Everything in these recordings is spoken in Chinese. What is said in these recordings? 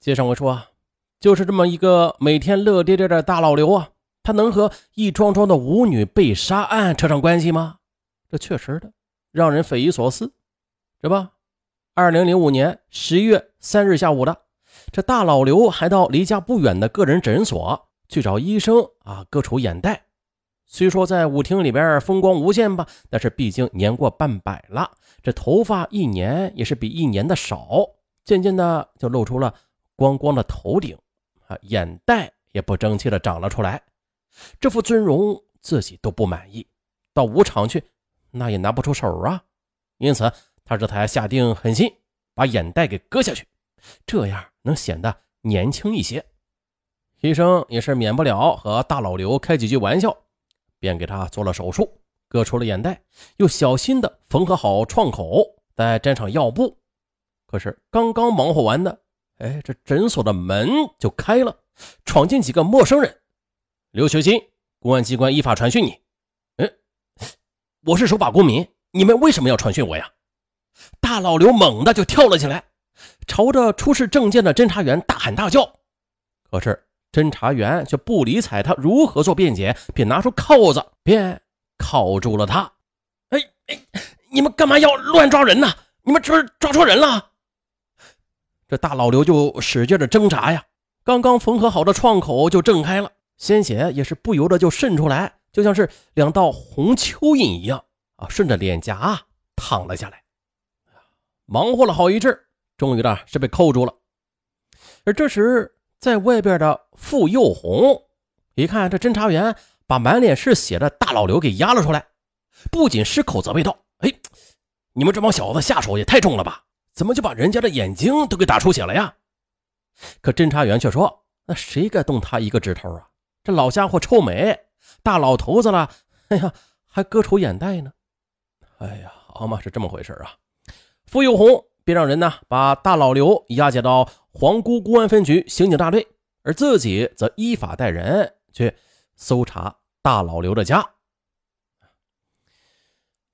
接上回说啊，就是这么一个每天乐颠颠的大老刘啊，他能和一桩桩的舞女被杀案扯上关系吗？这确实的，让人匪夷所思。这不，二零零五年十一月三日下午的，这大老刘还到离家不远的个人诊所去找医生啊割除眼袋。虽说在舞厅里边风光无限吧，但是毕竟年过半百了，这头发一年也是比一年的少，渐渐的就露出了光光的头顶，啊，眼袋也不争气的长了出来，这副尊容自己都不满意，到舞场去那也拿不出手啊，因此他这才下定狠心把眼袋给割下去，这样能显得年轻一些。医生也是免不了和大老刘开几句玩笑。便给他做了手术，割出了眼袋，又小心的缝合好创口，再粘上药布。可是刚刚忙活完的，哎，这诊所的门就开了，闯进几个陌生人。刘学金，公安机关依法传讯你。嗯，我是守法公民，你们为什么要传讯我呀？大老刘猛地就跳了起来，朝着出示证件的侦查员大喊大叫。可是。侦查员却不理睬他如何做辩解，便拿出铐子便铐住了他。哎哎，你们干嘛要乱抓人呢？你们是不是抓错人了！这大老刘就使劲的挣扎呀，刚刚缝合好的创口就挣开了，鲜血也是不由得就渗出来，就像是两道红蚯蚓一样啊，顺着脸颊淌了下来。忙活了好一阵，终于呢是被扣住了。而这时。在外边的傅幼红一看，这侦查员把满脸是血的大老刘给押了出来，不仅失口责备道：“哎，你们这帮小子下手也太重了吧？怎么就把人家的眼睛都给打出血了呀？”可侦查员却说：“那谁敢动他一个指头啊？这老家伙臭美，大老头子了，哎呀，还割除眼袋呢！哎呀，好嘛，是这么回事啊！”傅幼红便让人呢把大老刘押解到。皇姑公安分局刑警大队，而自己则依法带人去搜查大老刘的家。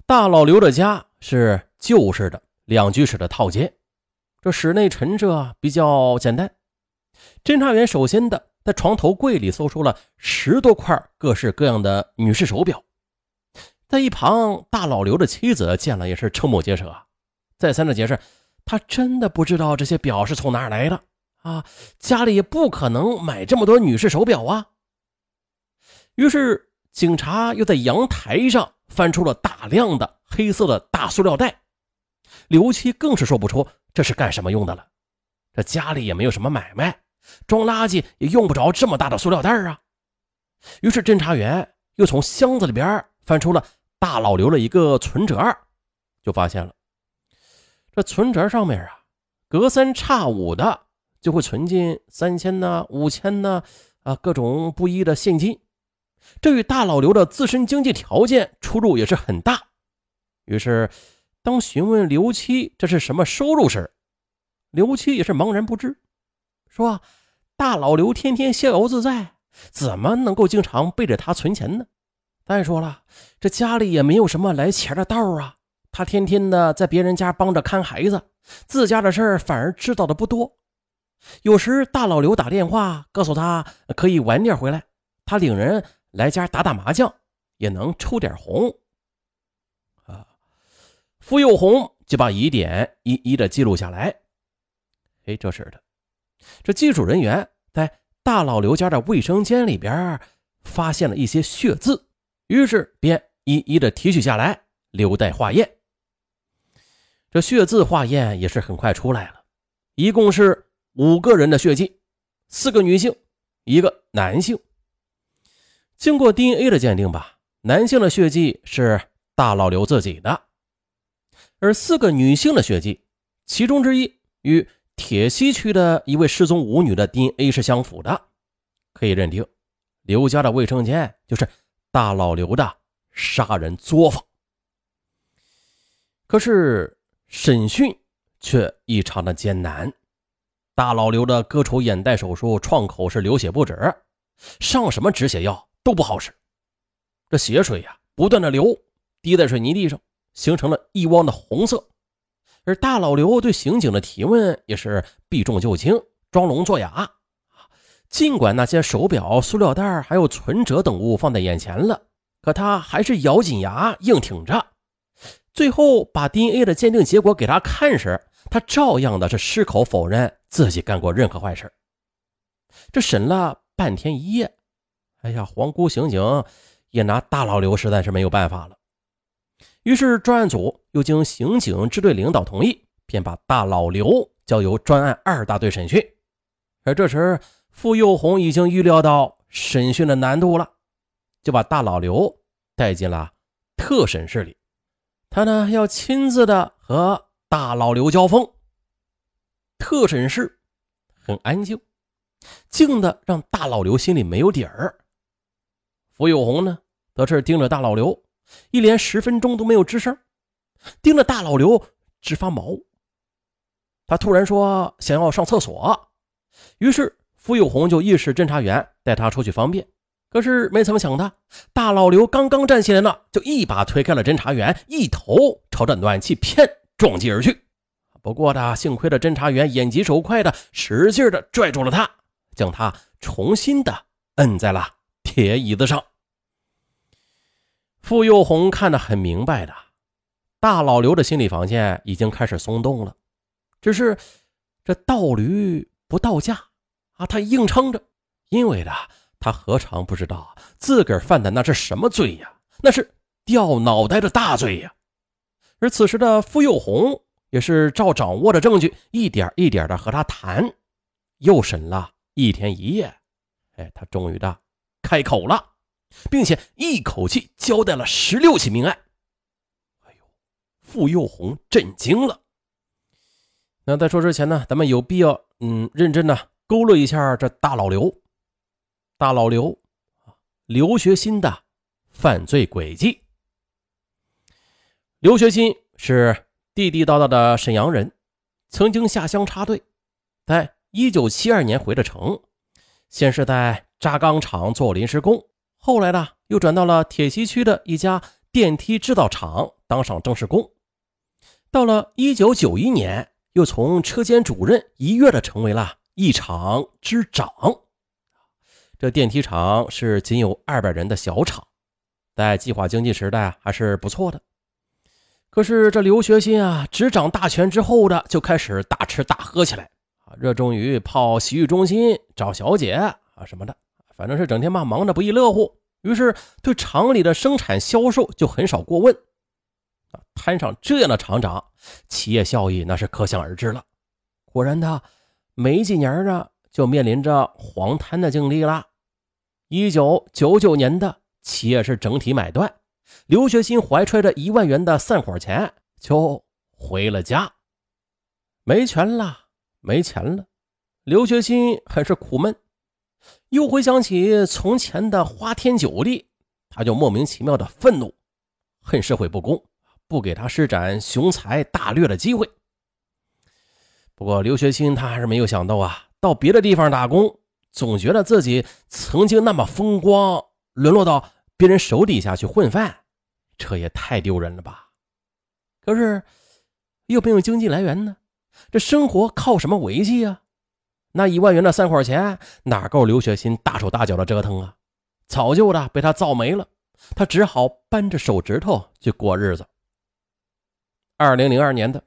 大老刘的家是旧式的两居室的套间，这室内陈设比较简单。侦查员首先的在床头柜里搜出了十多块各式各样的女士手表，在一旁，大老刘的妻子见了也是瞠目结舌，再三的解释。他真的不知道这些表是从哪儿来的啊！家里也不可能买这么多女士手表啊。于是警察又在阳台上翻出了大量的黑色的大塑料袋，刘七更是说不出这是干什么用的了。这家里也没有什么买卖，装垃圾也用不着这么大的塑料袋啊。于是侦查员又从箱子里边翻出了大老刘的一个存折，就发现了。这存折上面啊，隔三差五的就会存进三千呢、五千呢，啊，各种不一的现金。这与大老刘的自身经济条件出入也是很大。于是，当询问刘七这是什么收入时，刘七也是茫然不知，说：“大老刘天天逍遥自在，怎么能够经常背着他存钱呢？再说了，这家里也没有什么来钱的道啊。”他天天的在别人家帮着看孩子，自家的事儿反而知道的不多。有时大老刘打电话告诉他可以晚点回来，他领人来家打打麻将，也能抽点红。傅有红就把疑点一一的记录下来。哎，这是的，这技术人员在大老刘家的卫生间里边发现了一些血渍，于是便一一的提取下来，留待化验。这血渍化验也是很快出来了，一共是五个人的血迹，四个女性，一个男性。经过 DNA 的鉴定吧，男性的血迹是大老刘自己的，而四个女性的血迹，其中之一与铁西区的一位失踪舞女的 DNA 是相符的，可以认定刘家的卫生间就是大老刘的杀人作坊。可是。审讯却异常的艰难，大老刘的割除眼袋手术创口是流血不止，上什么止血药都不好使，这血水呀不断的流，滴在水泥地上，形成了一汪的红色。而大老刘对刑警的提问也是避重就轻，装聋作哑。尽管那些手表、塑料袋还有存折等物放在眼前了，可他还是咬紧牙硬挺着。最后把 DNA 的鉴定结果给他看时，他照样的是矢口否认自己干过任何坏事。这审了半天一夜，哎呀，皇姑刑警也拿大老刘实在是没有办法了。于是专案组又经刑警支队领导同意，便把大老刘交由专案二大队审讯。而这时，傅幼红已经预料到审讯的难度了，就把大老刘带进了特审室里。他呢要亲自的和大老刘交锋。特审室很安静，静的让大老刘心里没有底儿。傅有红呢，则是盯着大老刘，一连十分钟都没有吱声，盯着大老刘直发毛。他突然说想要上厕所，于是傅有红就意识侦查员带他出去方便。可是没怎么想的，大老刘刚刚站起来呢，就一把推开了侦查员，一头朝着暖气片撞击而去。不过呢，幸亏的侦查员眼疾手快的使劲的拽住了他，将他重新的摁在了铁椅子上。傅幼红看得很明白的，大老刘的心理防线已经开始松动了，只是这倒驴不倒架啊，他硬撑着，因为呢。他何尝不知道自个儿犯的那是什么罪呀？那是掉脑袋的大罪呀！而此时的傅幼红也是照掌握的证据，一点一点的和他谈，又审了一天一夜，哎，他终于的开口了，并且一口气交代了十六起命案。哎呦，傅幼红震惊了。那在说之前呢，咱们有必要嗯认真的勾勒一下这大老刘。大老刘，刘学新的犯罪轨迹。刘学新是地地道道的沈阳人，曾经下乡插队，在一九七二年回的城，先是在轧钢厂做临时工，后来呢又转到了铁西区的一家电梯制造厂当上正式工，到了一九九一年，又从车间主任一跃的成为了一厂之长。这电梯厂是仅有二百人的小厂，在计划经济时代还是不错的。可是这刘学新啊，执掌大权之后的就开始大吃大喝起来啊，热衷于泡洗浴中心、找小姐啊什么的，反正是整天嘛忙得不亦乐乎。于是对厂里的生产销售就很少过问啊。摊上这样的厂长，企业效益那是可想而知了。果然的，没几年呢，就面临着黄摊的境地了。一九九九年的企业是整体买断，刘学新怀揣着一万元的散伙钱就回了家。没权了，没钱了，刘学新很是苦闷。又回想起从前的花天酒地，他就莫名其妙的愤怒，恨社会不公，不给他施展雄才大略的机会。不过刘学新他还是没有想到啊，到别的地方打工。总觉得自己曾经那么风光，沦落到别人手底下去混饭，这也太丢人了吧！可是又没有经济来源呢，这生活靠什么维系啊？那一万元的三块钱哪够刘学新大手大脚的折腾啊？早就的被他造没了，他只好扳着手指头去过日子。二零零二年的，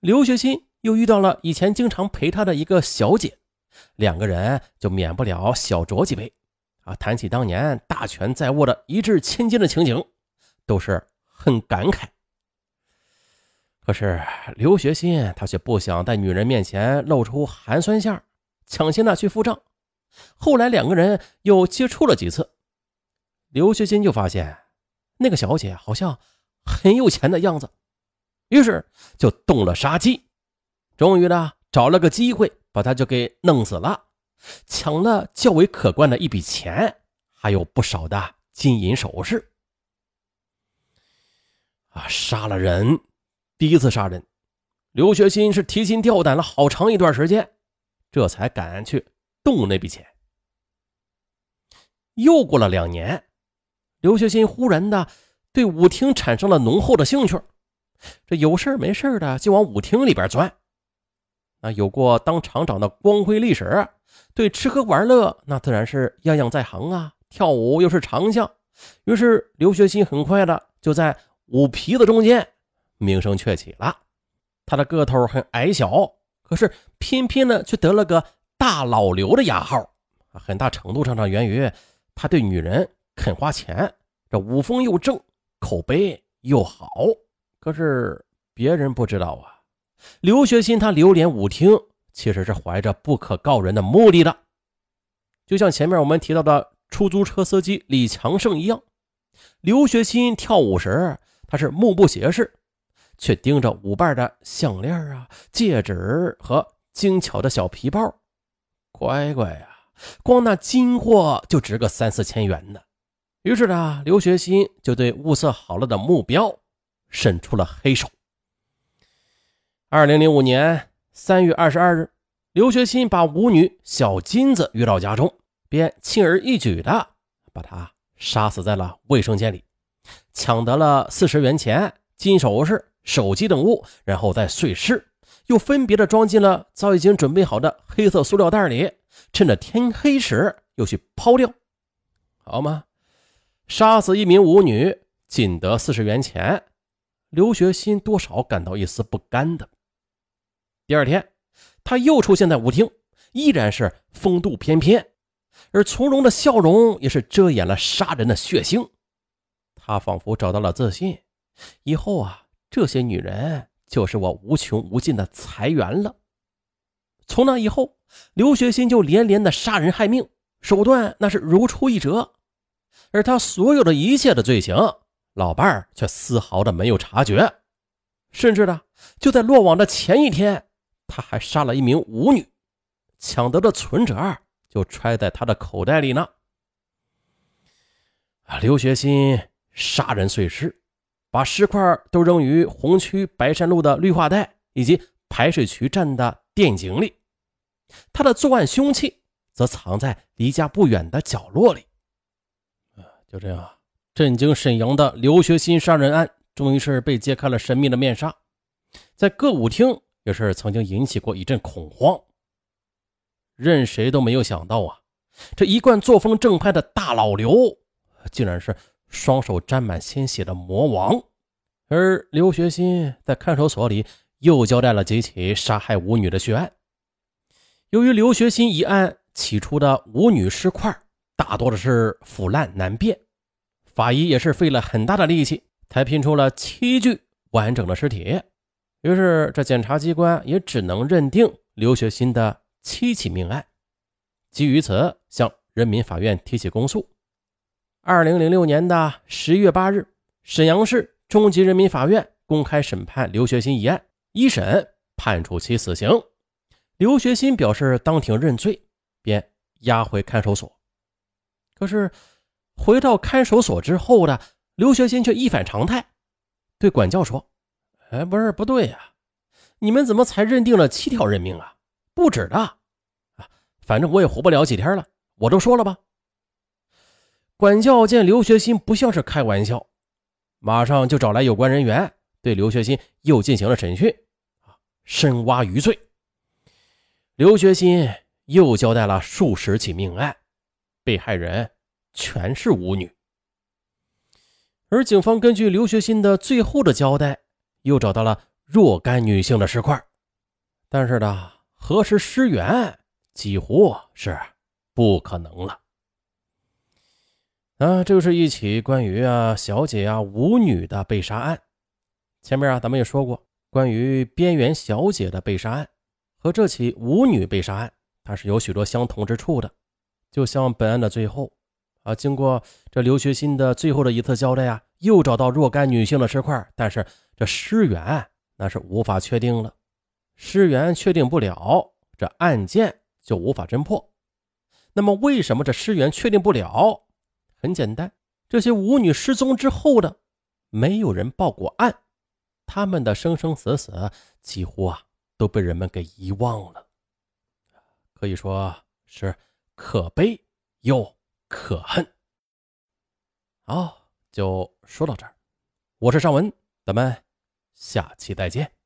刘学新又遇到了以前经常陪他的一个小姐。两个人就免不了小酌几杯，啊，谈起当年大权在握的一掷千金的情景，都是很感慨。可是刘学新他却不想在女人面前露出寒酸相，抢先的去付账。后来两个人又接触了几次，刘学新就发现那个小姐好像很有钱的样子，于是就动了杀机，终于呢找了个机会。把他就给弄死了，抢了较为可观的一笔钱，还有不少的金银首饰。啊，杀了人，第一次杀人，刘学新是提心吊胆了好长一段时间，这才敢去动那笔钱。又过了两年，刘学新忽然的对舞厅产生了浓厚的兴趣，这有事没事的就往舞厅里边钻。啊，有过当厂长的光辉历史，对吃喝玩乐那自然是样样在行啊。跳舞又是长项，于是刘学新很快的就在舞皮子中间名声鹊起了。他的个头很矮小，可是偏偏呢却得了个大老刘的雅号，很大程度上呢源于他对女人肯花钱，这武风又正，口碑又好。可是别人不知道啊。刘学新他流连舞厅，其实是怀着不可告人的目的的。就像前面我们提到的出租车司机李强胜一样，刘学新跳舞时他是目不斜视，却盯着舞伴的项链啊、戒指和精巧的小皮包。乖乖呀，光那金货就值个三四千元呢。于是呢，刘学新就对物色好了的目标伸出了黑手。二零零五年三月二十二日，刘学新把舞女小金子约到家中，便轻而易举的把她杀死在了卫生间里，抢得了四十元钱、金首饰、手机等物，然后再碎尸，又分别的装进了早已经准备好的黑色塑料袋里，趁着天黑时又去抛掉，好吗？杀死一名舞女，仅得四十元钱，刘学新多少感到一丝不甘的。第二天，他又出现在舞厅，依然是风度翩翩，而从容的笑容也是遮掩了杀人的血腥。他仿佛找到了自信，以后啊，这些女人就是我无穷无尽的财源了。从那以后，刘学新就连连的杀人害命，手段那是如出一辙，而他所有的一切的罪行，老伴儿却丝毫的没有察觉，甚至呢，就在落网的前一天。他还杀了一名舞女，抢得的存折就揣在他的口袋里呢。啊，刘学新杀人碎尸，把尸块都扔于红区白山路的绿化带以及排水渠站的电井里。他的作案凶器则藏在离家不远的角落里。就这样，震惊沈阳的刘学新杀人案终于是被揭开了神秘的面纱，在歌舞厅。这事曾经引起过一阵恐慌，任谁都没有想到啊，这一贯作风正派的大老刘，竟然是双手沾满鲜血的魔王。而刘学新在看守所里又交代了几起杀害舞女的血案。由于刘学新一案起出的舞女尸块大多的是腐烂难辨，法医也是费了很大的力气才拼出了七具完整的尸体。于是，这检察机关也只能认定刘学新的七起命案。基于此，向人民法院提起公诉。二零零六年的十一月八日，沈阳市中级人民法院公开审判刘学新一案，一审判处其死刑。刘学新表示当庭认罪，便押回看守所。可是，回到看守所之后的刘学新却一反常态，对管教说。哎，不是不对呀，你们怎么才认定了七条人命啊？不止的啊，反正我也活不了几天了。我都说了吧。管教见刘学新不像是开玩笑，马上就找来有关人员，对刘学新又进行了审讯，深挖余罪。刘学新又交代了数十起命案，被害人全是舞女，而警方根据刘学新的最后的交代。又找到了若干女性的尸块，但是呢，核实尸源几乎是不可能了。啊，这又是一起关于啊小姐啊舞女的被杀案。前面啊咱们也说过，关于边缘小姐的被杀案和这起舞女被杀案，它是有许多相同之处的。就像本案的最后啊，经过这刘学新的最后的一次交代啊，又找到若干女性的尸块，但是。这尸源那是无法确定了，尸源确定不了，这案件就无法侦破。那么，为什么这尸源确定不了？很简单，这些舞女失踪之后的，没有人报过案，他们的生生死死几乎啊都被人们给遗忘了，可以说是可悲又可恨。好，就说到这儿，我是尚文，咱们。下期再见。